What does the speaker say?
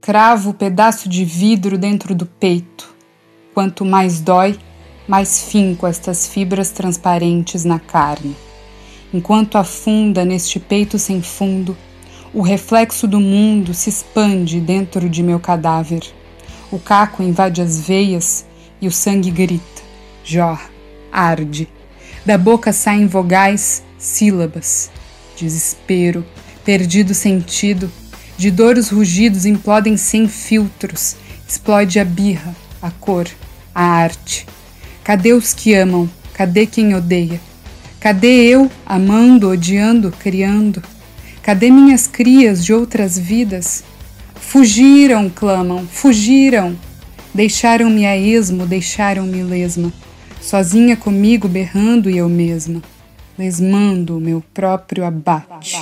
Cravo o pedaço de vidro dentro do peito. Quanto mais dói, mais finco estas fibras transparentes na carne. Enquanto afunda neste peito sem fundo, o reflexo do mundo se expande dentro de meu cadáver. O caco invade as veias e o sangue grita, jorra, arde. Da boca saem vogais, sílabas. Desespero, perdido sentido, de dor os rugidos implodem sem filtros, explode a birra, a cor, a arte. Cadê os que amam? Cadê quem odeia? Cadê eu, amando, odiando, criando? Cadê minhas crias de outras vidas? Fugiram, clamam, fugiram. Deixaram-me a esmo, deixaram-me lesma. Sozinha comigo berrando e eu mesma, lesmando o meu próprio abate.